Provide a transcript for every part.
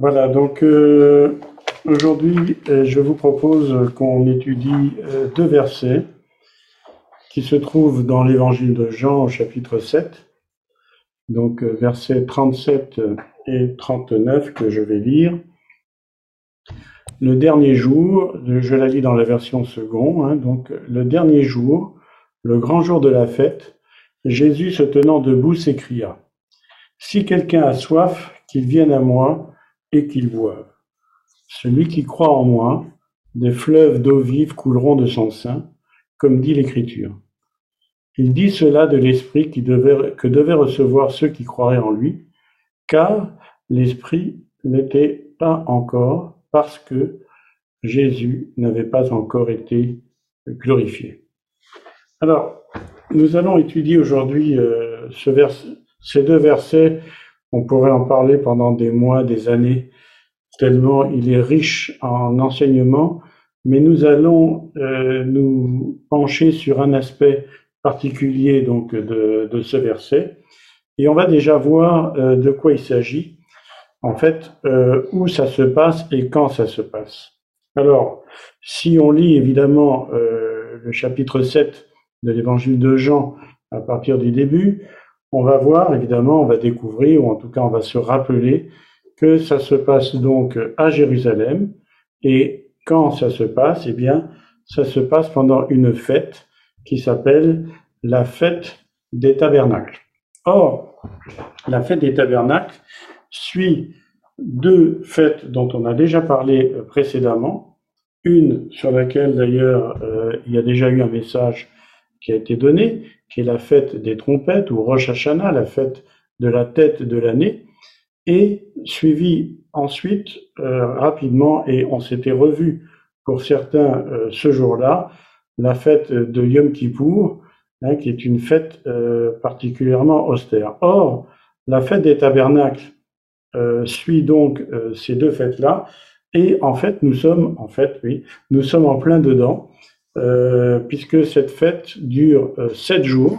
Voilà, donc euh, aujourd'hui, euh, je vous propose qu'on étudie euh, deux versets qui se trouvent dans l'évangile de Jean au chapitre 7, donc versets 37 et 39 que je vais lire. Le dernier jour, je la lis dans la version second, hein, donc le dernier jour, le grand jour de la fête, Jésus se tenant debout s'écria, Si quelqu'un a soif, qu'il vienne à moi et qu'il boive. Celui qui croit en moi, des fleuves d'eau vive couleront de son sein, comme dit l'Écriture. Il dit cela de l'Esprit que devaient recevoir ceux qui croiraient en lui, car l'Esprit n'était pas encore parce que Jésus n'avait pas encore été glorifié. Alors, nous allons étudier aujourd'hui euh, ces deux versets on pourrait en parler pendant des mois, des années, tellement il est riche en enseignements, mais nous allons euh, nous pencher sur un aspect particulier donc de, de, ce verset, et on va déjà voir euh, de quoi il s'agit, en fait, euh, où ça se passe et quand ça se passe. Alors, si on lit évidemment le chapitre 7 de l'évangile de Jean à partir du début, on va voir, évidemment, on va découvrir, ou en tout cas on va se rappeler que ça se passe donc à Jérusalem, et quand ça se passe, eh bien, ça se passe pendant une fête qui s'appelle la fête des tabernacles. Or, la fête des tabernacles suit deux fêtes dont on a déjà parlé précédemment, une sur laquelle d'ailleurs euh, il y a déjà eu un message qui a été donné, qui est la fête des trompettes ou Rosh Hashanah, la fête de la tête de l'année, et suivi ensuite euh, rapidement, et on s'était revu pour certains euh, ce jour-là, la fête de Yom Kippour, hein, qui est une fête euh, particulièrement austère. Or, la fête des tabernacles suit donc ces deux fêtes-là, et en fait, nous sommes, en fait, oui, nous sommes en plein dedans. Euh, puisque cette fête dure euh, sept jours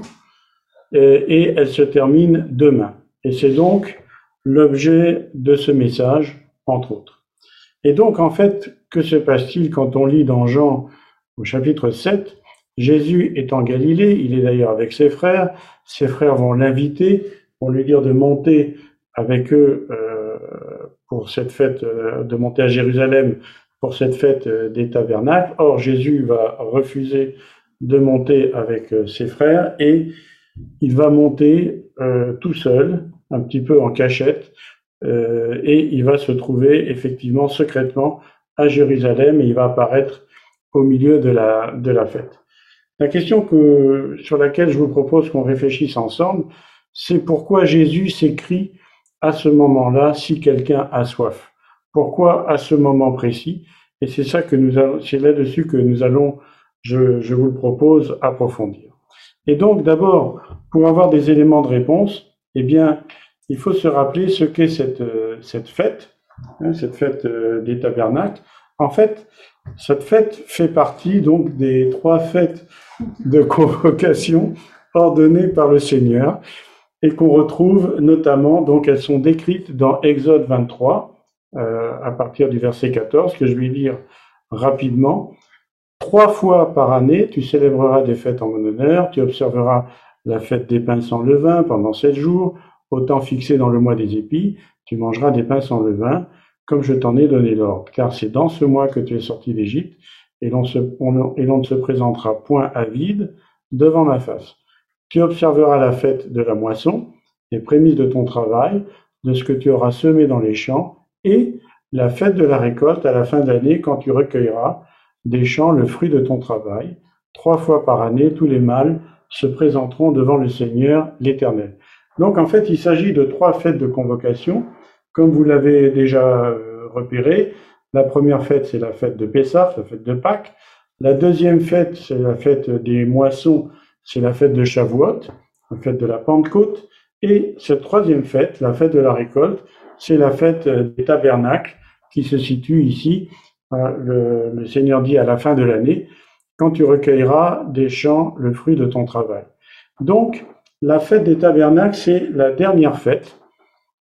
et, elle se termine demain. Et c'est donc l'objet de ce message, entre autres. Et donc, en fait, que se passe-t-il quand on lit dans Jean au chapitre 7 Jésus est en Galilée, il est d'ailleurs avec ses frères, ses frères vont l'inviter, vont lui dire de monter avec eux euh, pour cette fête, de monter à Jérusalem pour cette fête euh, des tabernacles. Or, Jésus va refuser de monter avec euh, ses frères et il va monter euh, tout seul, un petit peu en cachette, et il va se trouver effectivement secrètement à Jérusalem et il va apparaître au milieu de la, de la fête. La question que, sur laquelle je vous propose qu'on réfléchisse ensemble, c'est pourquoi Jésus s'écrit à ce moment-là si quelqu'un a soif? Pourquoi à ce moment précis? Et c'est ça que nous c'est là-dessus que nous allons, je, je vous le propose, approfondir. Et donc, d'abord, pour avoir des éléments de réponse, eh bien, il faut se rappeler ce qu'est cette, cette fête, hein, cette fête euh, des tabernacles. En fait, cette fête fait partie donc des trois fêtes de convocation ordonnées par le Seigneur et qu'on retrouve notamment, donc elles sont décrites dans Exode 23, euh, à partir du verset 14, que je vais lire rapidement. Trois fois par année, tu célébreras des fêtes en mon honneur, tu observeras la fête des pains sans levain pendant sept jours, au temps fixé dans le mois des épis, tu mangeras des pains sans levain, comme je t'en ai donné l'ordre, car c'est dans ce mois que tu es sorti d'Égypte, et l'on ne se présentera point à vide devant ma face. Tu observeras la fête de la moisson, les prémices de ton travail, de ce que tu auras semé dans les champs, et la fête de la récolte à la fin de l'année quand tu recueilleras des champs le fruit de ton travail. Trois fois par année, tous les mâles se présenteront devant le Seigneur l'Éternel. Donc en fait, il s'agit de trois fêtes de convocation, comme vous l'avez déjà euh, repéré. La première fête, c'est la fête de Pessah, la fête de Pâques. La deuxième fête, c'est la fête des moissons, c'est la fête de Shavuot, la fête de la Pentecôte. Et cette troisième fête, la fête de la récolte, c'est la fête des tabernacles qui se situe ici. Le, le Seigneur dit à la fin de l'année, quand tu recueilleras des champs le fruit de ton travail. Donc, la fête des tabernacles, c'est la dernière fête.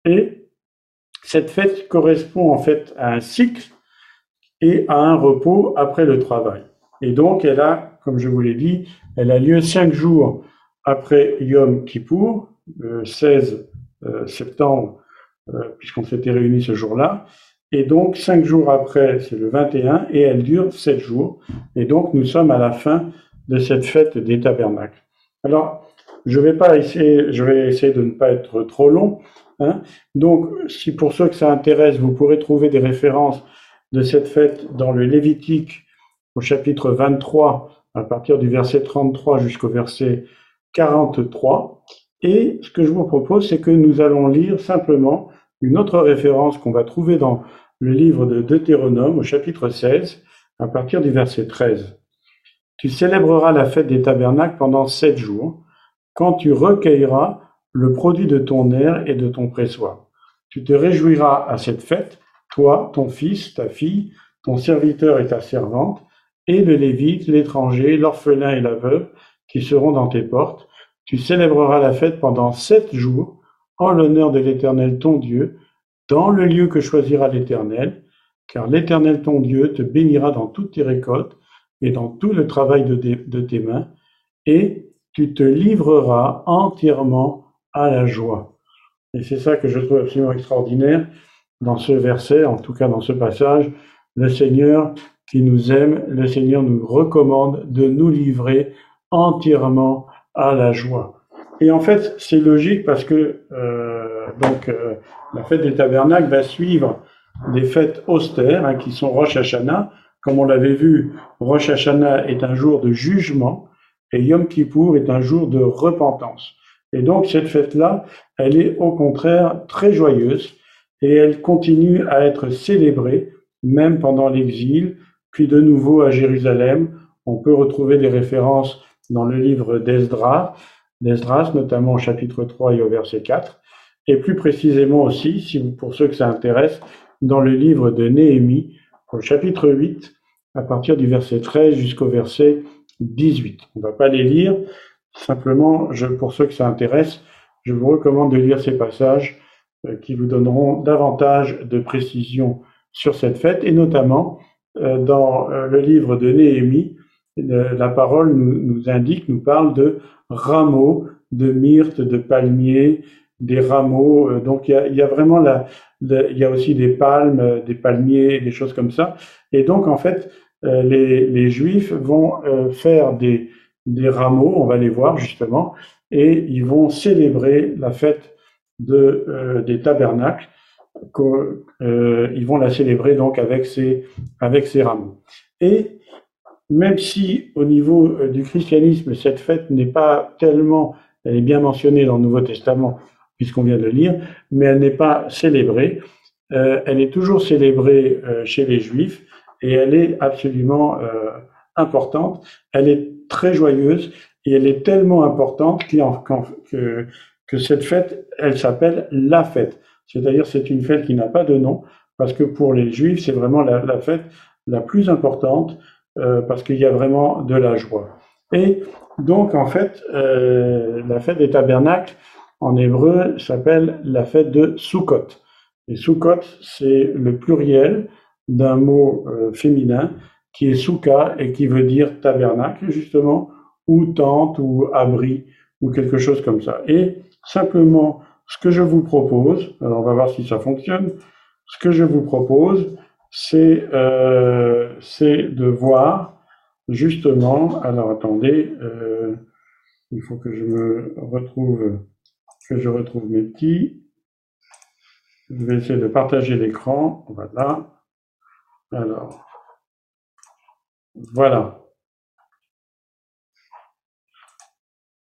Et cette fête correspond en fait à un cycle et à un repos après le travail. Et donc, elle a, comme je vous l'ai dit, elle a lieu cinq jours après Yom Kippour, le 16 euh, septembre, euh, puisqu'on s'était réunis ce jour-là. Et donc, cinq jours après, c'est le 21, et elle dure sept jours. Et donc, nous sommes à la fin de cette fête des tabernacles. Alors, je vais pas essayer, je vais essayer de ne pas être trop long. Hein. Donc, si pour ceux que ça intéresse, vous pourrez trouver des références de cette fête dans le Lévitique au chapitre 23, à partir du verset 33 jusqu'au verset 43. Et ce que je vous propose, c'est que nous allons lire simplement une autre référence qu'on va trouver dans le livre de Deutéronome au chapitre 16, à partir du verset 13. Tu célébreras la fête des tabernacles pendant sept jours, quand tu recueilleras le produit de ton air et de ton pressoir. Tu te réjouiras à cette fête, toi, ton fils, ta fille, ton serviteur et ta servante, et le lévite, l'étranger, l'orphelin et la veuve, qui seront dans tes portes. Tu célébreras la fête pendant sept jours, en l'honneur de l'Éternel ton Dieu, dans le lieu que choisira l'Éternel, car l'Éternel ton Dieu te bénira dans toutes tes récoltes et dans tout le travail de, tes mains, et tu te livreras entièrement à la joie. Et c'est ça que je trouve absolument extraordinaire dans ce verset, en tout cas dans ce passage. Le Seigneur qui nous aime, le Seigneur nous recommande de nous livrer entièrement à la joie. Et en fait, c'est logique parce que euh, donc euh, la fête des tabernacles va suivre des fêtes austères hein, qui sont Rosh Hashanah. Comme on l'avait vu, Rosh Hashanah est un jour de jugement et Yom Kippour est un jour de repentance. Et donc cette fête-là, elle est au contraire très joyeuse et elle continue à être célébrée même pendant l'exil, puis de nouveau à Jérusalem. On peut retrouver des références dans le livre d'Esdras, d'Esdras notamment au chapitre 3 et au verset 4, et plus précisément aussi, si pour ceux que ça intéresse, dans le livre de Néhémie, au chapitre 8, à partir du verset 13 jusqu'au verset 18. On ne va pas les lire, simplement, je, pour ceux que ça intéresse, je vous recommande de lire ces passages euh, qui vous donneront davantage de précision sur cette fête, et notamment euh, dans euh, le livre de Néhémie, la parole nous, nous, indique, nous parle de rameaux, de myrtes, de palmiers, des rameaux. donc il y a, il y a vraiment la, il y a aussi des palmes, des palmiers, des choses comme ça. Et donc en fait, euh, les, les, Juifs vont euh, faire des, des, rameaux, on va les voir justement, et ils vont célébrer la fête de, euh, des tabernacles. ils vont la célébrer donc avec ces, avec ces rameaux. Et même si au niveau du christianisme, cette fête n'est pas tellement, elle est bien mentionnée dans le Nouveau Testament, puisqu'on vient de le lire, mais elle n'est pas célébrée. Euh, elle est toujours célébrée euh, chez les Juifs et elle est absolument euh, importante. Elle est très joyeuse et elle est tellement importante que, cette fête, elle s'appelle la fête. C'est-à-dire c'est une fête qui n'a pas de nom parce que pour les Juifs, c'est vraiment la, fête la plus importante euh, parce qu'il y a vraiment de la joie. Et donc en fait, euh, la fête des tabernacles en hébreu s'appelle la fête de Sukkot. Et Sukkot, c'est le pluriel d'un mot euh, féminin qui est souka et qui veut dire tabernacle, justement, ou tente, ou abri, ou quelque chose comme ça. Et simplement, ce que je vous propose, alors on va voir si ça fonctionne, ce que je vous propose, c'est euh, de voir justement, alors attendez, euh, il faut que je me retrouve, que je retrouve mes petits. Je vais essayer de partager l'écran. Voilà. Alors, voilà.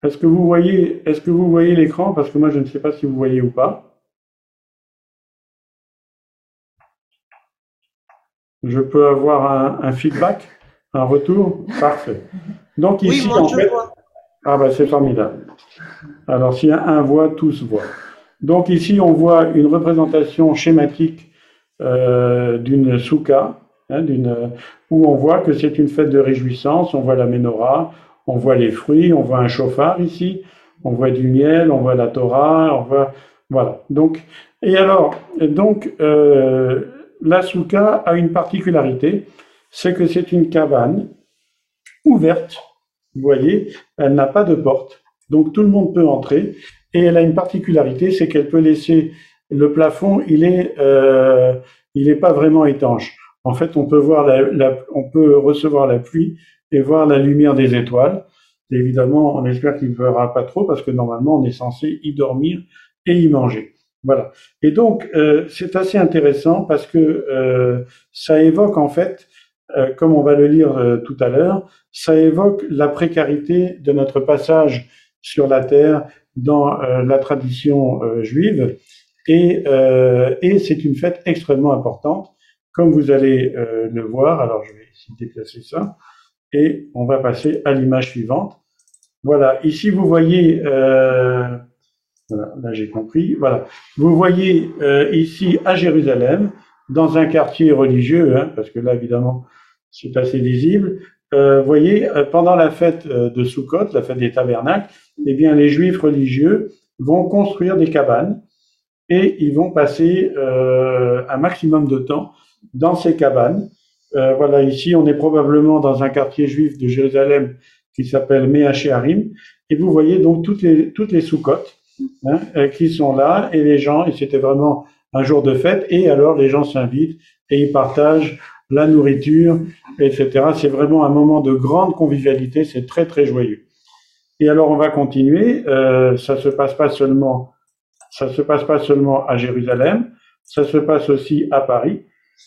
Est-ce que vous voyez, est-ce que vous voyez l'écran? Parce que moi, je ne sais pas si vous voyez ou pas. Je peux avoir un, feedback, un retour? Parfait. Donc ici, en fait, ah ben c'est formidable. Alors s'il y a un voix, tous voient. Donc ici, on voit une représentation schématique euh, d'une souka, hein, d'une, où on voit que c'est une fête de réjouissance, on voit la menorah, on voit les fruits, on voit un chauffard ici, on voit du miel, on voit la Torah, on voit Voilà. Donc, et alors, donc, euh, la souka a une particularité, c'est que c'est une cabane ouverte. Vous voyez, elle n'a pas de porte, donc tout le monde peut entrer. Et elle a une particularité, c'est qu'elle peut laisser le plafond, il est, euh, il n'est pas vraiment étanche. En fait, on peut voir la, on peut recevoir la pluie et voir la lumière des étoiles. évidemment, on espère qu'il ne fera pas trop parce que normalement, on est censé y dormir et y manger. Voilà. Et donc, euh, c'est assez intéressant parce que euh, ça évoque en fait, euh, comme on va le lire euh, tout à l'heure, ça évoque la précarité de notre passage sur la terre dans euh, la tradition juive. Et, et c'est une fête extrêmement importante, comme vous allez le voir. Alors, je vais de déplacer ça. Et on va passer à l'image suivante. Voilà, ici vous voyez, euh, là j'ai compris, voilà, vous voyez euh, ici à Jérusalem, dans un quartier religieux, hein, parce que là évidemment c'est assez visible, euh, voyez, euh, pendant la fête euh, de Sukkot, la fête des tabernacles, eh bien les juifs religieux vont construire des cabanes et ils vont passer un maximum de temps dans ces cabanes. Euh, voilà, ici, on est probablement dans un quartier juif de Jérusalem qui s'appelle Meachearim. Et vous voyez donc toutes les, toutes les sous-côtes hein, euh, qui sont là et les gens, et c'était vraiment un jour de fête. Et alors, les gens s'invitent et ils partagent la nourriture, etc. C'est vraiment un moment de grande convivialité. C'est très, très joyeux. Et alors, on va continuer. Euh, ça se passe pas seulement, ça se passe pas seulement à Jérusalem. Ça se passe aussi à Paris.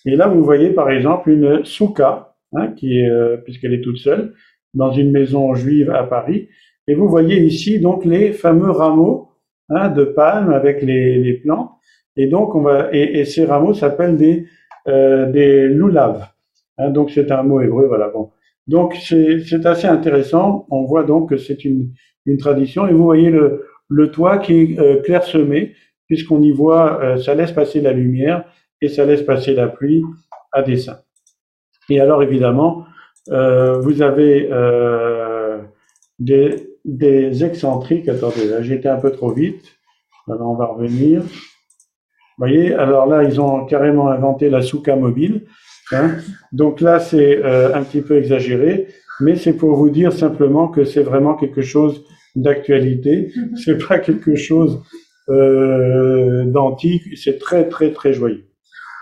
Et là, vous voyez par exemple une souka, hein, qui est, euh, puisqu'elle est toute seule, dans une maison juive à Paris. Et vous voyez ici donc les fameux rameaux hein, de palmes avec les, les, plantes. Et donc on va et, et ces rameaux s'appellent des euh, des loulaves. Hein, donc c'est un mot hébreu, voilà. Bon. Donc c'est assez intéressant. On voit donc que c'est une une tradition. Et vous voyez le le toit qui est euh, clairsemé puisqu'on y voit, euh, ça laisse passer la lumière et ça laisse passer la pluie à dessein. Et alors évidemment, euh, vous avez euh, des, des excentriques. Attendez, là j'étais un peu trop vite. Alors on va revenir. Vous voyez, alors là ils ont carrément inventé la souka mobile. Hein. Donc là c'est euh, un petit peu exagéré, mais c'est pour vous dire simplement que c'est vraiment quelque chose d'actualité. C'est pas quelque chose euh, d'antique. C'est très très très joyeux.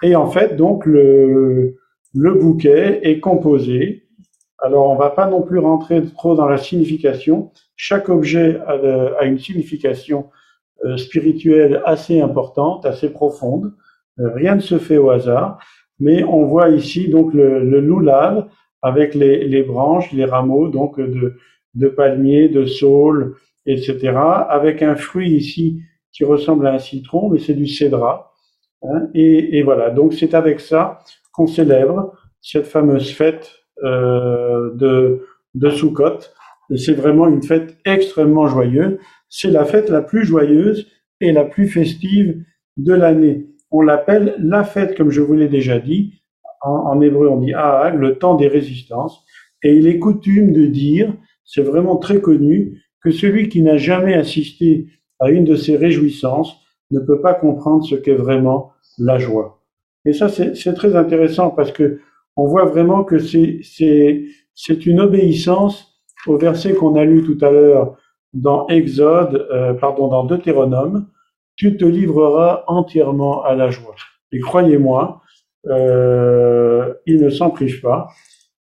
Et en fait, donc, le, le bouquet est composé. Alors, on va pas non plus rentrer trop dans la signification. Chaque objet a, a une signification euh, spirituelle assez importante, assez profonde. Euh, rien ne se fait au hasard. Mais on voit ici donc le, le loulave avec les, branches, les rameaux donc de, palmiers, de saules, etc. Avec un fruit ici qui ressemble à un citron, mais c'est du cédra. Hein, et, voilà, donc c'est avec ça qu'on célèbre cette fameuse fête euh, de, de Sukkot. C'est vraiment une fête extrêmement joyeuse. C'est la fête la plus joyeuse et la plus festive de l'année. On l'appelle la fête, comme je vous l'ai déjà dit. En, en hébreu, on dit Ahag, le temps des résistances. Et il est coutume de dire, c'est vraiment très connu, que celui qui n'a jamais assisté à une de ces réjouissances ne peut pas comprendre ce qu'est vraiment la joie. Et ça, c'est très intéressant parce que on voit vraiment que c'est une obéissance au verset qu'on a lu tout à l'heure dans Exode, euh, pardon, dans Deutéronome, tu te livreras entièrement à la joie. Et croyez-moi, euh, ils ne s'en privent pas.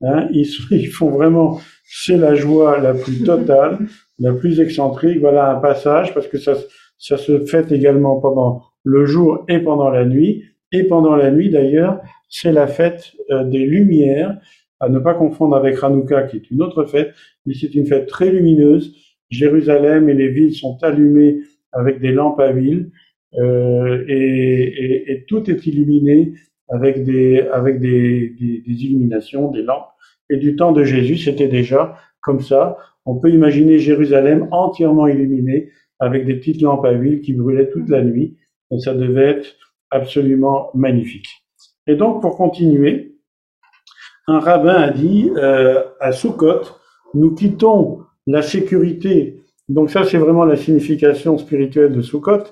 Hein, ils, ils font vraiment, c'est la joie la plus totale, la plus excentrique. Voilà un passage parce que ça, ça se fait également pendant le jour et pendant la nuit. Et pendant la nuit, d'ailleurs, c'est la fête euh, des Lumières, à ne pas confondre avec Hanouka, qui est une autre fête, mais c'est une fête très lumineuse. Jérusalem et les villes sont allumées avec des lampes à huile, euh, et, et, et, tout est illuminé avec des avec des, des, illuminations, des lampes. Et du temps de Jésus, c'était déjà comme ça. On peut imaginer Jérusalem entièrement illuminée avec des petites lampes à huile qui brûlaient toute la nuit. Et ça devait être absolument magnifique. Et donc, pour continuer, un rabbin a dit euh, à Sukkot, nous quittons la sécurité. Donc ça, c'est vraiment la signification spirituelle de Sukkot.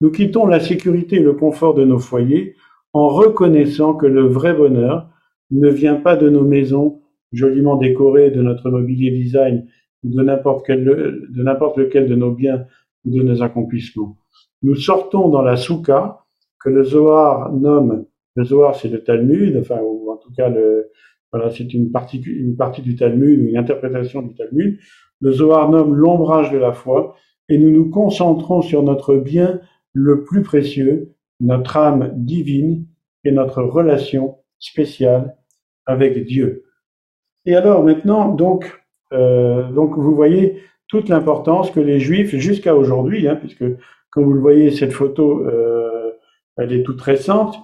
nous quittons la sécurité et le confort de nos foyers en reconnaissant que le vrai bonheur ne vient pas de nos maisons joliment décorées, de notre mobilier design, de n'importe de n'importe lequel de nos biens de nos accomplissements. Nous sortons dans la souka le Zohar nomme, le Zohar c'est le Talmud, enfin, ou en tout cas voilà, c'est une partie, une partie du Talmud ou une interprétation du Talmud. Le Zohar nomme l'ombrage de la foi et nous nous concentrons sur notre bien le plus précieux, notre âme divine et notre relation spéciale avec Dieu. Et alors maintenant, donc, euh, donc vous voyez toute l'importance que les Juifs, jusqu'à aujourd'hui, hein, puisque comme vous le voyez, cette photo, euh, elle est toute récente,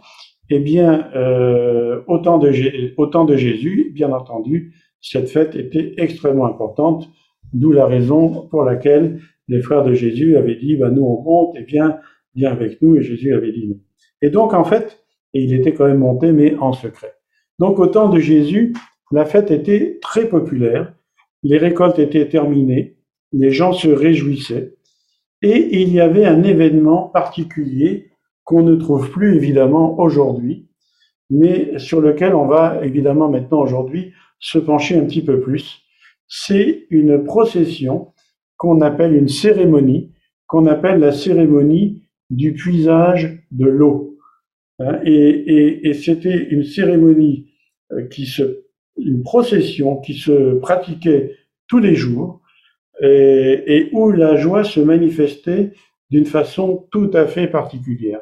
eh bien, euh, de, autant de Jésus, bien entendu, cette fête était extrêmement importante, d'où la raison pour laquelle les frères de Jésus avaient dit, bah, nous on monte, et viens, viens avec nous, et Jésus avait dit non. Et donc, en fait, il était quand même monté, mais en secret. Donc, au temps de Jésus, la fête était très populaire, les récoltes étaient terminées, les gens se réjouissaient, et il y avait un événement particulier qu'on ne trouve plus évidemment aujourd'hui, mais sur lequel on va évidemment maintenant aujourd'hui se pencher un petit peu plus. C'est une procession qu'on appelle une cérémonie, qu'on appelle la cérémonie du puisage de l'eau. Hein, et, c'était une cérémonie euh, qui se, une procession qui se pratiquait tous les jours et, et où la joie se manifestait d'une façon tout à fait particulière.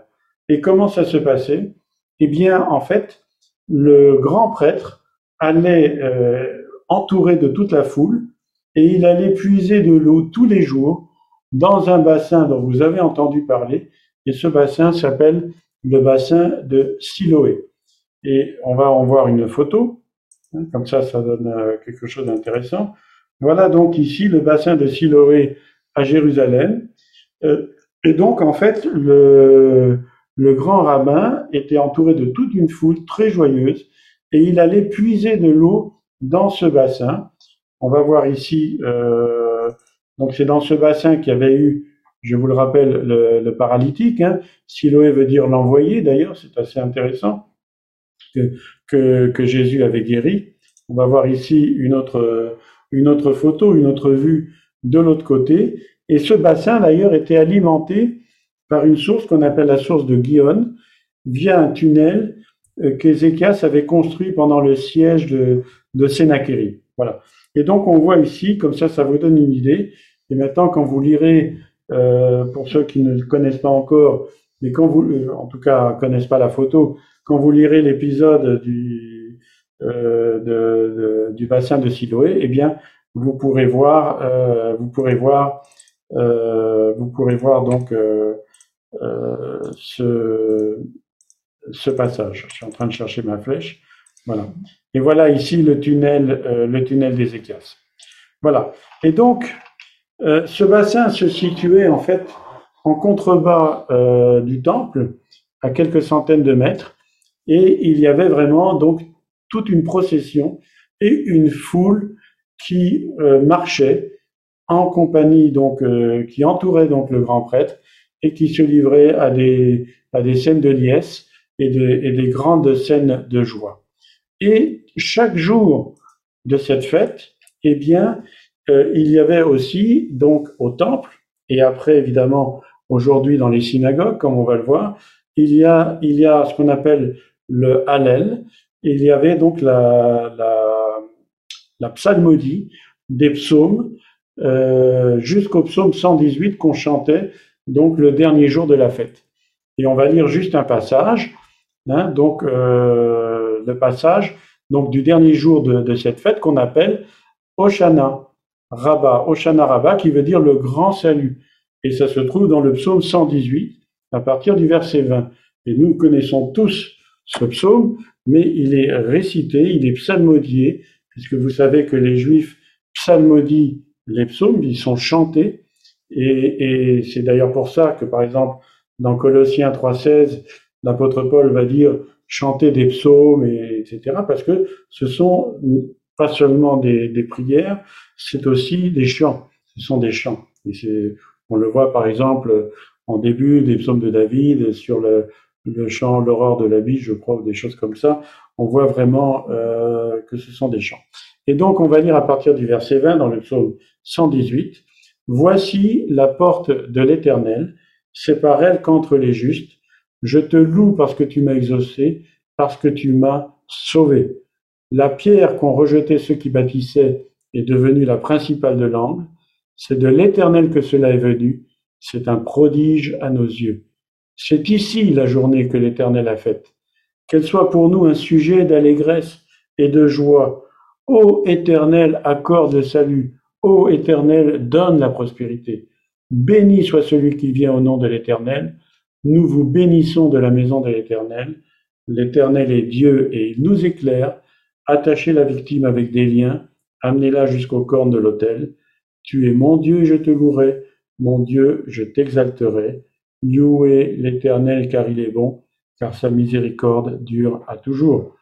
Et comment ça se passait? Eh bien, en fait, le grand prêtre allait euh, entouré de toute la foule et il allait puiser de l'eau tous les jours dans un bassin dont vous avez entendu parler. Et ce bassin s'appelle le bassin de Siloé. Et on va en voir une photo. Hein, comme ça, ça donne euh, quelque chose d'intéressant. Voilà donc ici le bassin de Siloé à Jérusalem. Euh, et donc, en fait, le, le grand rabbin était entouré de toute une foule très joyeuse et il allait puiser de l'eau dans ce bassin. On va voir ici, euh, donc c'est dans ce bassin qu'il y avait eu, je vous le rappelle, le, paralytique. Hein. Siloé veut dire l'envoyé, d'ailleurs, c'est assez intéressant que, que, que, Jésus avait guéri. On va voir ici une autre, une autre photo, une autre vue de l'autre côté. Et ce bassin, d'ailleurs, était alimenté par une source qu'on appelle la source de Guillaume, via un tunnel euh, qu'Ézéchias avait construit pendant le siège de, de Voilà. Et donc on voit ici, comme ça, ça vous donne une idée. Et maintenant, quand vous lirez, euh, pour ceux qui ne connaissent pas encore, mais quand vous, euh, en tout cas, connaissent pas la photo, quand vous lirez l'épisode du du bassin de Siloé, eh bien, vous pourrez voir, vous pourrez voir, vous pourrez voir donc ce, ce passage. Je suis en train de chercher ma flèche. Voilà. Et voilà ici le tunnel, euh, le tunnel d'Ézéchias. Voilà. Et donc, euh, ce bassin se situait en fait en contrebas euh, du temple, à quelques centaines de mètres, et il y avait vraiment donc toute une procession et une foule qui marchait en compagnie donc qui entourait donc le grand prêtre et qui se livrait à des, à des scènes de liesse et, de, et des grandes scènes de joie. Et chaque jour de cette fête, eh bien, euh, il y avait aussi, donc, au temple, et après, évidemment, aujourd'hui dans les synagogues, comme on va le voir, il y a, il y a ce qu'on appelle le Hallel. Il y avait donc la, la, la psalmodie des psaumes euh, jusqu'au psaume 118 qu'on chantait donc le dernier jour de la fête. Et on va lire juste un passage, hein, donc euh, le passage donc du dernier jour de, cette fête qu'on appelle Oshana Rabba, Oshana Rabba qui veut dire le grand salut. Et ça se trouve dans le psaume 118 à partir du verset 20. Et nous connaissons tous ce psaume, mais il est récité, il est psalmodié, puisque vous savez que les Juifs psalmodient les psaumes, ils sont chantés, et, et c'est d'ailleurs pour ça que, par exemple, dans Colossiens 3.16, l'apôtre Paul va dire chanter des psaumes, et, etc., parce que ce sont pas seulement des, des prières, c'est aussi des chants. Ce sont des chants. Et c'est, on le voit par exemple en début des psaumes de David, sur le, le chant L'aurore de la vie, je crois, ou des choses comme ça, on voit vraiment euh, que ce sont des chants. Et donc, on va lire à partir du verset 20 dans le psaume 118, Voici la porte de l'Éternel, c'est par elle qu'entre les justes. Je te loue parce que tu m'as exaucé, parce que tu m'as sauvé. La pierre qu'ont rejetée ceux qui bâtissaient est devenue la principale de l'angle. C'est de l'Éternel que cela est venu. C'est un prodige à nos yeux. C'est ici la journée que l'Éternel a faite. Qu'elle soit pour nous un sujet d'allégresse et de joie. Ô Éternel, accorde le salut. Ô Éternel, donne la prospérité. Béni soit celui qui vient au nom de l'Éternel. Nous vous bénissons de la maison de l'Éternel. L'Éternel est Dieu et il nous éclaire. Attachez la victime avec des liens, amenez-la jusqu'aux cornes de l'autel. Tu es mon Dieu, je te louerai. Mon Dieu, je t'exalterai. Louez l'Éternel car il est bon, car sa miséricorde dure à toujours.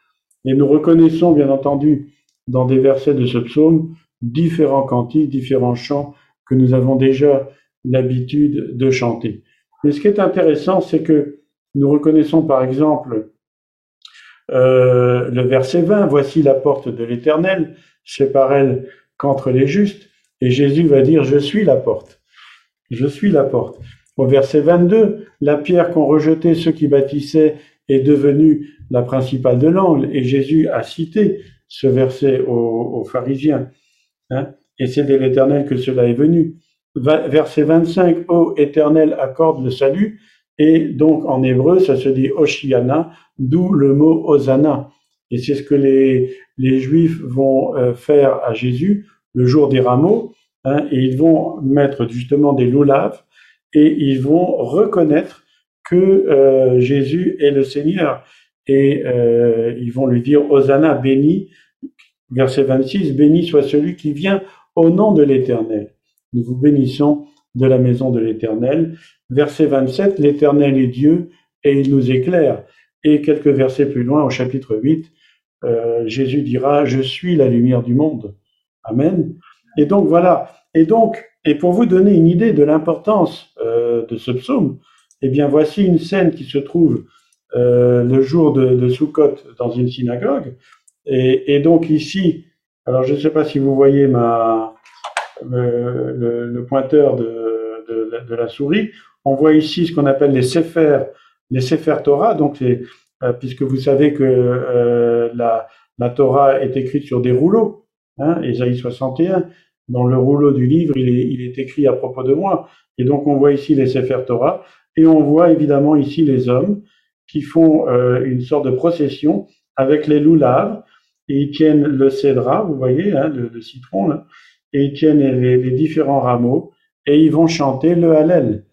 Et nous reconnaissons bien entendu dans des versets de ce psaume différents cantiques, différents chants que nous avons déjà l'habitude de chanter. Mais ce qui est intéressant, c'est que nous reconnaissons par exemple euh, le verset 20, Voici la porte de l'Éternel, c'est par elle qu'entre les justes, et Jésus va dire, Je suis la porte. Je suis la porte. Au verset 22, la pierre qu'ont rejetée ceux qui bâtissaient est devenue la principale de l'angle, et Jésus a cité ce verset aux, pharisiens. Hein, et c'est de l'Éternel que cela est venu. Verset 25, Ô Éternel, accorde le salut. Et donc en hébreu, ça se dit Oshiana, d'où le mot Hosanna. Et c'est ce que les, les Juifs vont euh, faire à Jésus le jour des rameaux. Hein, et ils vont mettre justement des loulaves et ils vont reconnaître que euh, Jésus est le Seigneur. Et euh, ils vont lui dire Hosanna, béni. Verset 26, béni soit celui qui vient au nom de l'Éternel. Nous vous bénissons de la maison de l'Éternel. Verset 27, l'Éternel est Dieu et il nous éclaire. Et quelques versets plus loin, au chapitre 8, euh, Jésus dira, je suis la lumière du monde. Amen. Et donc voilà. Et donc, et pour vous donner une idée de l'importance euh, de ce psaume, eh bien voici une scène qui se trouve euh, le jour de, de Sukkot dans une synagogue. Et, et donc ici, alors je ne sais pas si vous voyez ma, le, le, pointeur de, de, de, la souris, on voit ici ce qu'on appelle les Sefer, les Sefer Torah, donc euh, puisque vous savez que euh, la, la, Torah est écrite sur des rouleaux, hein, 61, dans le rouleau du livre, il est, il est écrit à propos de moi. Et donc on voit ici les Sefer Torah, et on voit évidemment ici les hommes qui font euh, une sorte de procession avec les loulaves, et ils tiennent le cédra, vous voyez, hein, le, citron, là, et ils tiennent les, les, différents rameaux, et ils vont chanter le Hallel.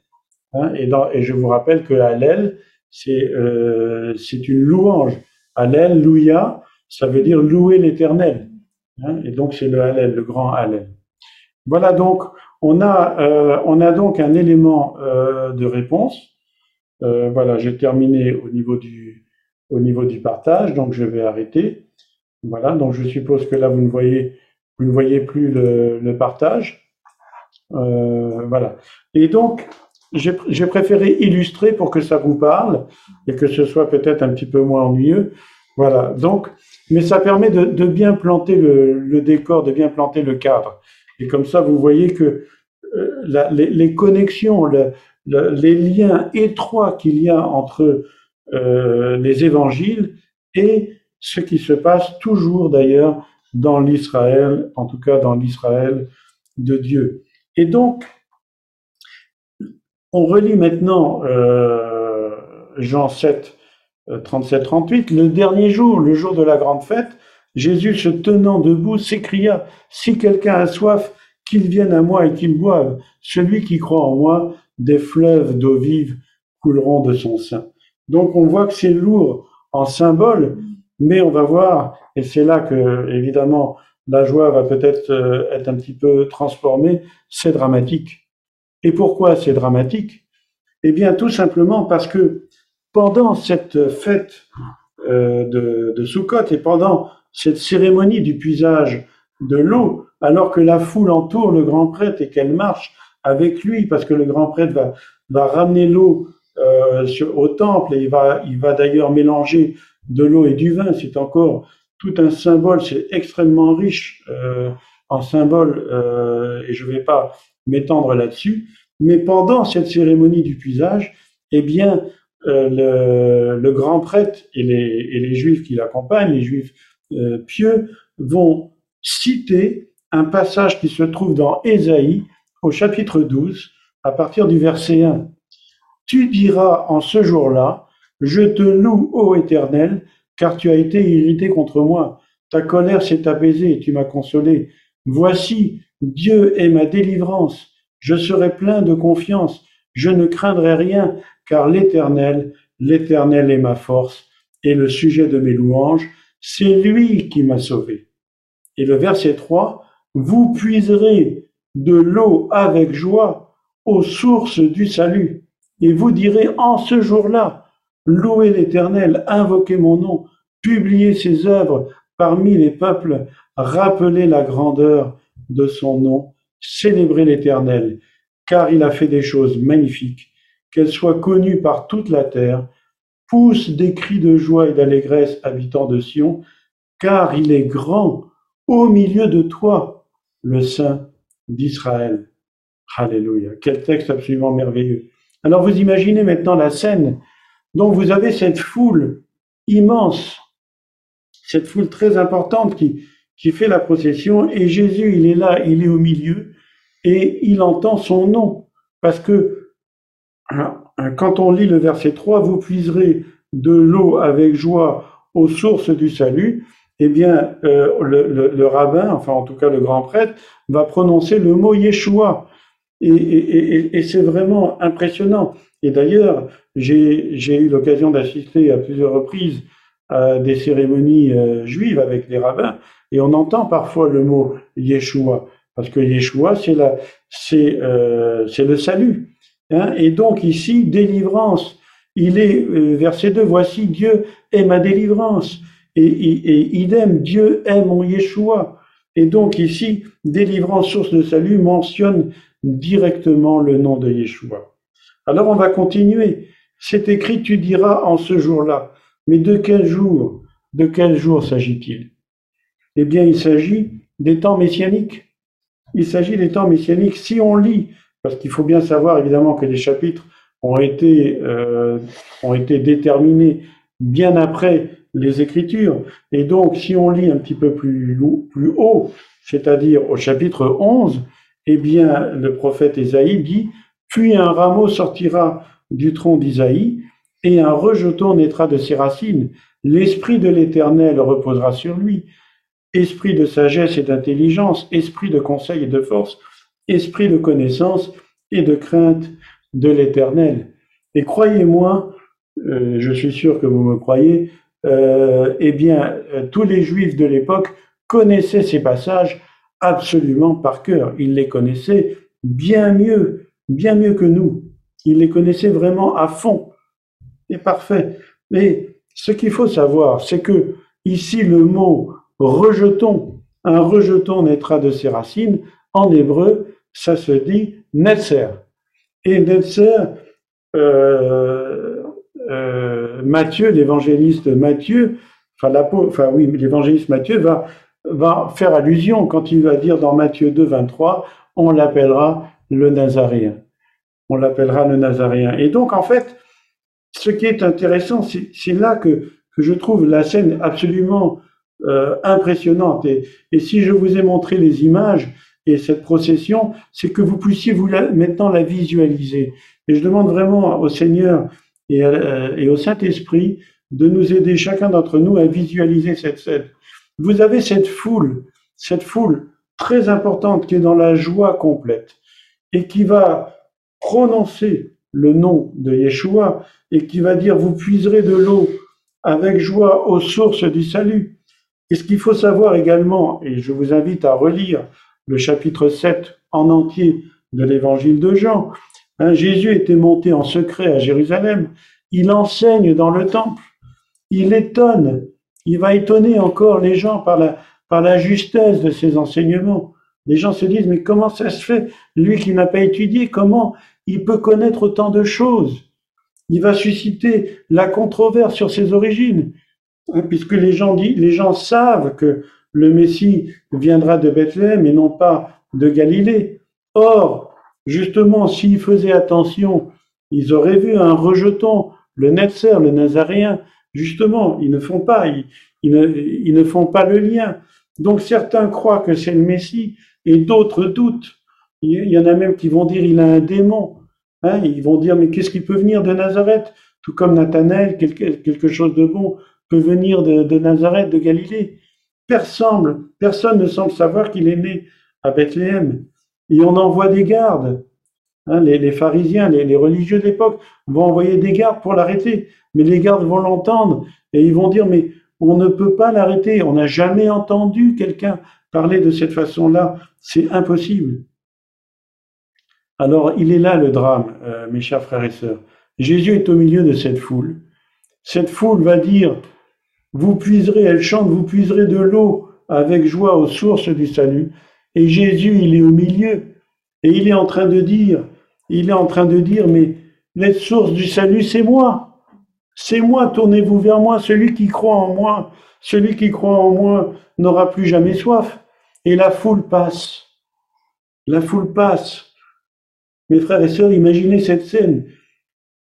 Hein, et, dans, et, je vous rappelle que Hallel, c'est euh, une louange. Hallel, louia, ça veut dire louer l'Éternel. Hein, et donc c'est le Hallel, le grand Hallel. Voilà donc, on a, euh, on a donc un élément euh, de réponse. Euh, voilà, j'ai terminé au niveau du, au niveau du partage, donc je vais arrêter. Voilà, donc je suppose que là vous ne voyez, vous ne voyez plus le, le partage. Euh, voilà. Et donc, j'ai préféré illustrer pour que ça vous parle et que ce soit peut-être un petit peu moins ennuyeux. Voilà. Donc, mais ça permet de, de bien planter le, le, décor, de bien planter le cadre. Et comme ça, vous voyez que euh, la, les, les, connexions, le, le, les liens étroits qu'il y a entre euh, les évangiles et ce qui se passe toujours d'ailleurs dans l'Israël, en tout cas dans l'Israël de Dieu. Et donc, on relit maintenant euh, Jean 7, 37-38. Le dernier jour, le jour de la grande fête, Jésus, se tenant debout, s'écria, Si quelqu'un a soif, qu'il vienne à moi et qu'il boive. Celui qui croit en moi, des fleuves d'eau vive couleront de son sein. Donc on voit que c'est lourd en symbole, mais on va voir, et c'est là que, évidemment, la joie va peut-être euh, être un petit peu transformée, c'est dramatique. Et pourquoi c'est dramatique? Eh bien, tout simplement parce que pendant cette fête euh, de, de et pendant cette cérémonie du puisage de l'eau, alors que la foule entoure le grand prêtre et qu'elle marche avec lui, parce que le grand prêtre va, ramener l'eau euh, au temple et il va d'ailleurs mélanger de l'eau et du vin. C'est encore tout un symbole, c'est extrêmement riche euh, en symboles euh, et je ne vais pas m'étendre là-dessus. Mais pendant cette cérémonie du puisage, eh bien, le, le, grand prêtre et les, et les juifs qui l'accompagnent, les juifs pieux, vont citer un passage qui se trouve dans Ésaïe au chapitre 12, à partir du verset 1. Tu diras en ce jour-là, je te loue, ô Éternel, car tu as été irrité contre moi. Ta colère s'est apaisée, tu m'as consolé. Voici, Dieu est ma délivrance. Je serai plein de confiance. Je ne craindrai rien, car l'Éternel, l'Éternel est ma force et le sujet de mes louanges. C'est lui qui m'a sauvé. Et le verset 3, vous puiserez de l'eau avec joie aux sources du salut. Et vous direz en ce jour-là, louez l'Éternel, invoquez mon nom, publiez ses œuvres parmi les peuples, rappelez la grandeur de son nom, célébrez l'Éternel, car il a fait des choses magnifiques, qu'elles soient connues par toute la terre. Pousse des cris de joie et d'allégresse, habitants de Sion, car il est grand au milieu de toi, le Saint d'Israël. Alléluia. Quel texte absolument merveilleux. Alors vous imaginez maintenant la scène. Dont vous avez cette foule immense, cette foule très importante qui, qui fait la procession et Jésus, il est là, il est au milieu et il entend son nom. Parce que hein, quand on lit le verset 3, vous puiserez de l'eau avec joie aux sources du salut eh bien, euh, le, rabbin, enfin en tout cas le grand prêtre, va prononcer le mot Yeshua. Et, c'est vraiment impressionnant. Et d'ailleurs, j'ai eu l'occasion d'assister à plusieurs reprises à des cérémonies euh, juives avec les rabbins, et on entend parfois le mot Yeshua, parce que Yeshua, c'est euh, le salut. Hein. Et donc ici, délivrance. Il est, verset 2, voici Dieu est ma délivrance. Et, idem, Dieu est mon Yeshua. Et donc ici, délivrance, source de salut mentionne directement le nom de Yeshua. Alors on va continuer. C'est écrit, tu diras en ce jour-là. Mais de quel jour De quel jour s'agit-il? Eh bien, il s'agit des temps messianiques. Il s'agit des temps messianiques. Si on lit, parce qu'il faut bien savoir évidemment que les chapitres ont été, euh, ont été déterminés bien après les Écritures. Et donc, si on lit un petit peu plus, haut, c'est-à-dire au chapitre 11, eh bien, le prophète Ésaïe dit, puis un rameau sortira du tronc d'Isaïe, et un rejeton naîtra de ses racines. L'esprit de l'Éternel reposera sur lui. Esprit de sagesse et d'intelligence, esprit de conseil et de force, esprit de connaissance et de crainte de l'Éternel. Et croyez-moi, euh, je suis sûr que vous me croyez, euh, eh bien, euh, tous les juifs de l'époque connaissaient ces passages absolument par cœur. Ils les connaissaient bien mieux, bien mieux que nous. Ils les connaissaient vraiment à fond. Et parfait. Mais ce qu'il faut savoir, c'est que ici le mot rejetons, un rejeton naîtra de ses racines, en hébreu, ça se dit netzer. Et netzer, euh, euh, Matthieu, l'évangéliste Matthieu, enfin, enfin oui, l'évangéliste Matthieu va, va faire allusion quand il va dire dans Matthieu 2, 23, on l'appellera le Nazaréen. On l'appellera le Nazaréen. Et donc, en fait, ce qui est intéressant, c'est là que, que je trouve la scène absolument euh, impressionnante. Et, et, si je vous ai montré les images et cette procession, c'est que vous puissiez vous maintenant la visualiser. Et je demande vraiment au Seigneur euh, et, au Saint-Esprit de nous aider chacun d'entre nous à visualiser cette scène. Vous avez cette foule, cette foule très importante qui est dans la joie complète et qui va prononcer le nom de Yeshua et qui va dire vous puiserez de l'eau avec joie aux sources du salut. Et ce qu'il faut savoir également, et je vous invite à relire le chapitre 7 en entier de l'évangile de Jean, Hein, Jésus était monté en secret à Jérusalem. Il enseigne dans le temple. Il étonne. Il va étonner encore les gens par la, par la justesse de ses enseignements. Les gens se disent, mais comment ça se fait? Lui qui n'a pas étudié, comment il peut connaître autant de choses? Il va susciter la controverse sur ses origines, hein, puisque les gens, savent que le Messie viendra de Bethléem et non pas de Galilée. Or, justement, s'ils faisaient attention, ils auraient vu un rejeton, le Netzer, le Nazaréen. Justement, ils ne font pas, ils ne font pas le lien. Donc certains croient que c'est le Messie et d'autres doutent. Il y en a même qui vont dire il a un démon. Hein, ils vont dire mais qu'est-ce qui peut venir de Nazareth? Tout comme Nathanaël, quelque, chose de bon peut venir de, Nazareth, de Galilée. Personne, ne semble savoir qu'il est né à Bethléem. Et on envoie des gardes. Hein, les, pharisiens, les, les religieux de l'époque vont envoyer des gardes pour l'arrêter. Mais les gardes vont l'entendre et ils vont dire mais on ne peut pas l'arrêter. On n'a jamais entendu quelqu'un parler de cette façon-là. C'est impossible. Alors, il est là le drame, euh, mes chers frères et sœurs. Jésus est au milieu de cette foule. Cette foule va dire, vous puiserez, elle chante, vous puiserez de l'eau avec joie aux sources du salut. Et Jésus, il est au milieu. Et il est en train de dire, il est en train de dire, mais les sources du salut, c'est moi. C'est moi, tournez-vous vers moi. Celui qui croit en moi, celui qui croit en moi n'aura plus jamais soif. Et la foule passe. La foule passe. Mes frères et sœurs, imaginez cette scène.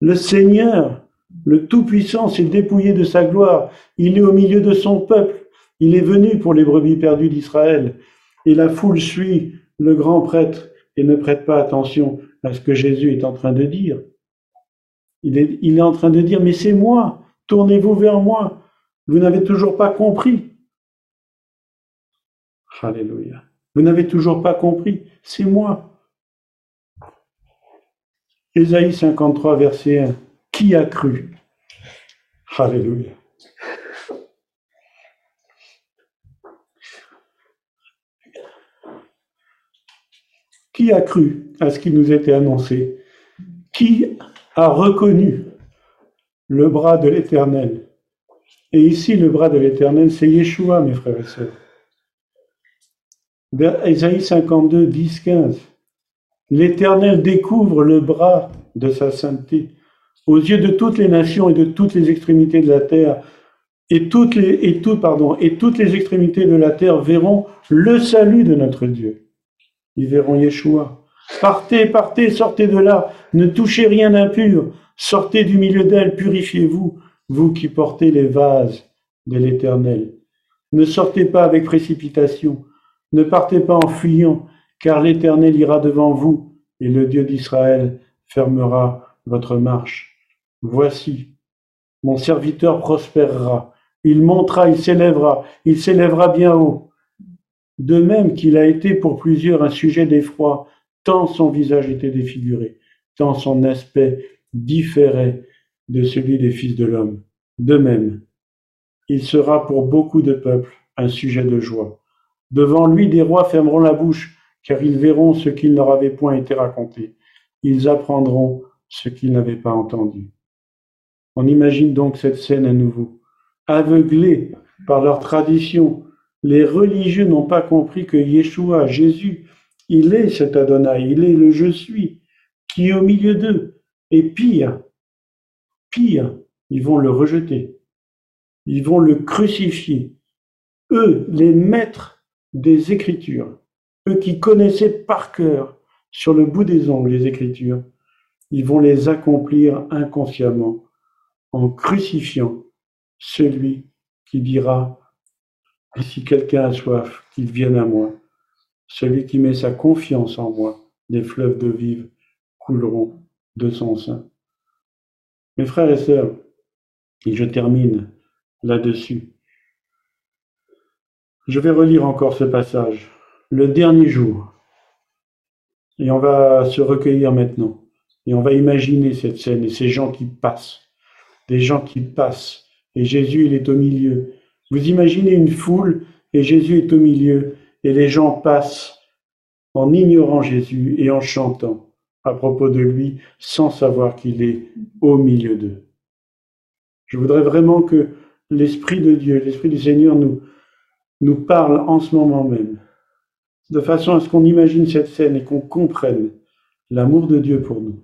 Le Seigneur, le Tout-Puissant, s'est dépouillé de sa gloire. Il est au milieu de son peuple. Il est venu pour les brebis perdues d'Israël. Et la foule suit le grand prêtre et ne prête pas attention à ce que Jésus est en train de dire. Il est, il est en train de dire, mais c'est moi, tournez-vous vers moi. Vous n'avez toujours pas compris. Alléluia. Vous n'avez toujours pas compris, c'est moi. Ésaïe 53, verset 1. Qui a cru? Alléluia. Qui a cru à ce qui nous était annoncé? Qui a reconnu le bras de l'Éternel? Et ici, le bras de l'Éternel, c'est Yeshua, mes frères et sœurs. Ésaïe 52, 10, 15. L'Éternel découvre le bras de sa sainteté aux yeux de toutes les nations et de toutes les extrémités de la terre. Et toutes les, et tout, pardon, et toutes les extrémités de la terre verront le salut de notre Dieu. Ils verront Yeshua. Partez, partez, sortez de là. Ne touchez rien d'impur. Sortez du milieu d'elle, purifiez-vous, vous qui portez les vases de l'Éternel. Ne sortez pas avec précipitation. Ne partez pas en fuyant, car l'Éternel ira devant vous, et le Dieu d'Israël fermera votre marche. Voici, mon serviteur prospérera, il montera, il s'élèvera, il s'élèvera bien haut. De même qu'il a été pour plusieurs un sujet d'effroi, tant son visage était défiguré, tant son aspect différait de celui des fils de l'homme. De même, il sera pour beaucoup de peuples un sujet de joie. Devant lui, des rois fermeront la bouche, car ils verront ce qu'il leur avait point été raconté. Ils apprendront ce qu'ils n'avaient pas entendu. On imagine donc cette scène à nouveau. Aveuglés par leur tradition, les religieux n'ont pas compris que Yeshua, Jésus, il est cet Adonai, il est le je suis, qui est au milieu d'eux. Et pire, pire, ils vont le rejeter. Ils vont le crucifier. Eux, les maîtres des Écritures, eux qui connaissaient par cœur, sur le bout des ongles, les Écritures, ils vont les accomplir inconsciemment en crucifiant celui qui dira, si quelqu'un a soif, qu'il vienne à moi. Celui qui met sa confiance en moi, des fleuves de vive couleront de son sein. Mes frères et sœurs, et je termine là-dessus. Je vais relire encore ce passage le dernier jour. Et on va se recueillir maintenant. Et on va imaginer cette scène et ces gens qui passent. Des gens qui passent. Et Jésus, il est au milieu. Vous imaginez une foule et Jésus est au milieu. Et les gens passent en ignorant Jésus et en chantant à propos de lui sans savoir qu'il est au milieu d'eux. Je voudrais vraiment que l'Esprit de Dieu, l'Esprit du Seigneur nous, nous parle en ce moment même de façon à ce qu'on imagine cette scène et qu'on comprenne l'amour de Dieu pour nous,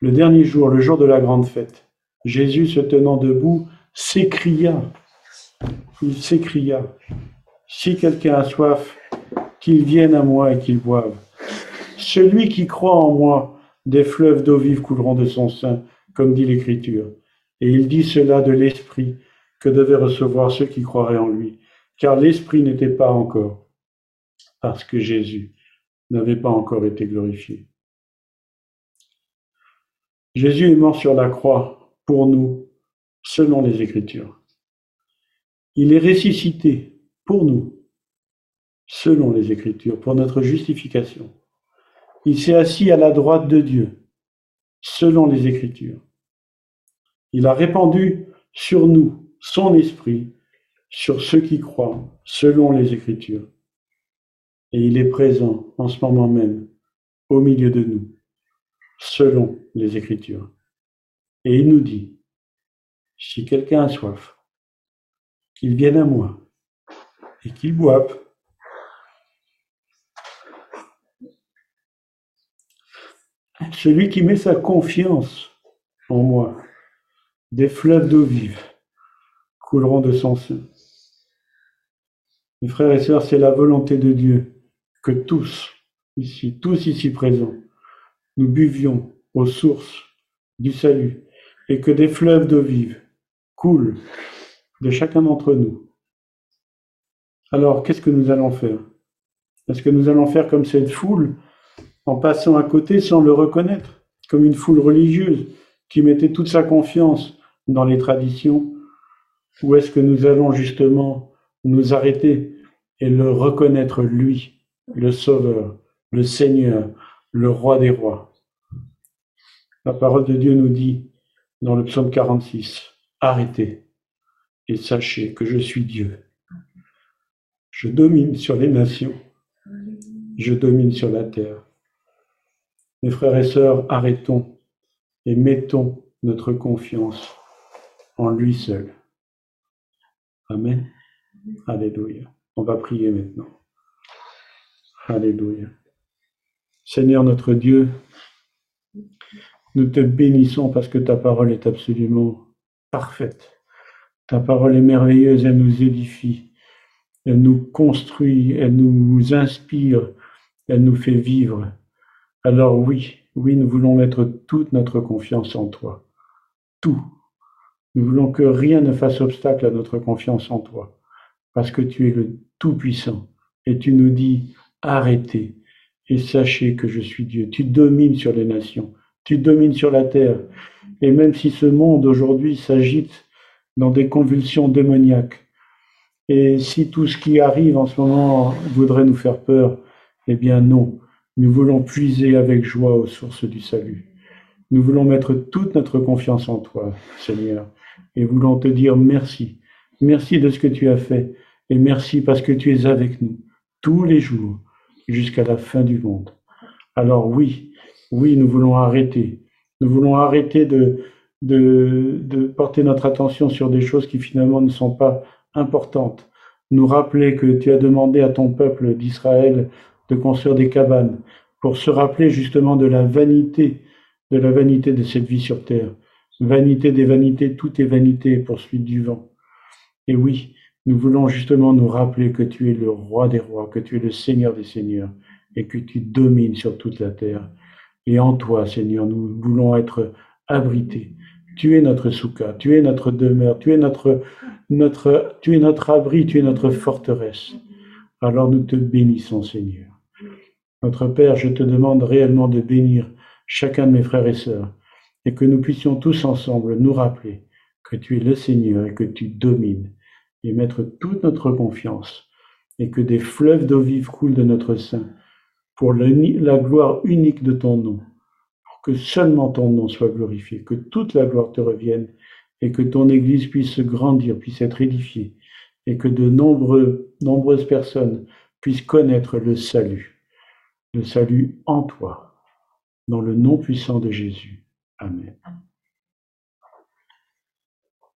Le dernier jour, le jour de la grande fête, Jésus, se tenant debout, s'écria. Il s'écria, Si quelqu'un a soif, qu'il vienne à moi et qu'il boive. Celui qui croit en moi, des fleuves d'eau vive couleront de son sein, comme dit l'Écriture. Et il dit cela de l'Esprit que devaient recevoir ceux qui croiraient en lui, car l'Esprit n'était pas encore, parce que Jésus n'avait pas encore été glorifié. Jésus est mort sur la croix pour nous, selon les Écritures. Il est ressuscité pour nous, selon les Écritures, pour notre justification. Il s'est assis à la droite de Dieu, selon les Écritures. Il a répandu sur nous son esprit, sur ceux qui croient, selon les Écritures. Et il est présent en ce moment même, au milieu de nous, selon les Écritures. Et il nous dit, si quelqu'un a soif, qu'il vienne à moi et qu'il boive. Celui qui met sa confiance en moi, des fleuves d'eau vive couleront de son sein. Mes frères et sœurs, c'est la volonté de Dieu que tous, ici, tous ici présents, nous buvions aux sources du salut et que des fleuves d'eau vive coulent de chacun d'entre nous. Alors, qu'est-ce que nous allons faire? Est-ce que nous allons faire comme cette foule en passant à côté sans le reconnaître, comme une foule religieuse qui mettait toute sa confiance dans les traditions? Ou est-ce que nous allons justement nous arrêter et le reconnaître, lui, le Sauveur, le Seigneur, le Roi des rois La parole de Dieu nous dit dans le psaume 46, arrêtez et sachez que je suis Dieu. Je domine sur les nations, je domine sur la terre. Mes frères et sœurs, arrêtons et mettons notre confiance en lui seul. Amen. Alléluia. On va prier maintenant. Alléluia. Seigneur notre Dieu, nous te bénissons parce que ta parole est absolument parfaite. Ta parole est merveilleuse, elle nous édifie, elle nous construit, elle nous inspire, elle nous fait vivre. Alors oui, oui, nous voulons mettre toute notre confiance en toi. Tout. Nous voulons que rien ne fasse obstacle à notre confiance en toi, parce que tu es le Tout-Puissant. Et tu nous dis, arrêtez et sachez que je suis Dieu. Tu domines sur les nations, tu domines sur la terre. Et même si ce monde aujourd'hui s'agite dans des convulsions démoniaques, et si tout ce qui arrive en ce moment voudrait nous faire peur, eh bien non. Nous voulons puiser avec joie aux sources du salut. Nous voulons mettre toute notre confiance en toi, Seigneur, et voulons te dire merci. Merci de ce que tu as fait, et merci parce que tu es avec nous tous les jours jusqu'à la fin du monde. Alors oui, oui, nous voulons arrêter. Nous voulons arrêter de, de, de porter notre attention sur des choses qui finalement ne sont pas importantes. Nous rappeler que tu as demandé à ton peuple d'Israël de construire des cabanes, pour se rappeler justement de la vanité, de la vanité de cette vie sur terre. Vanité des vanités, tout est vanité, poursuite du vent. Et oui, nous voulons justement nous rappeler que tu es le roi des rois, que tu es le Seigneur des seigneurs, et que tu domines sur toute la terre. Et en toi, Seigneur, nous voulons être abrités. Tu es notre soukha, tu es notre demeure, tu es notre, notre, tu es notre abri, tu es notre forteresse. Alors nous te bénissons, Seigneur. Notre Père, je te demande réellement de bénir chacun de mes frères et sœurs et que nous puissions tous ensemble nous rappeler que tu es le Seigneur et que tu domines et mettre toute notre confiance et que des fleuves d'eau vive coulent de notre sein pour la gloire unique de ton nom, pour que seulement ton nom soit glorifié, que toute la gloire te revienne et que ton Église puisse se grandir, puisse être édifiée et que de nombreuses personnes puissent connaître le salut le salut en toi, dans le nom puissant de Jésus. Amen.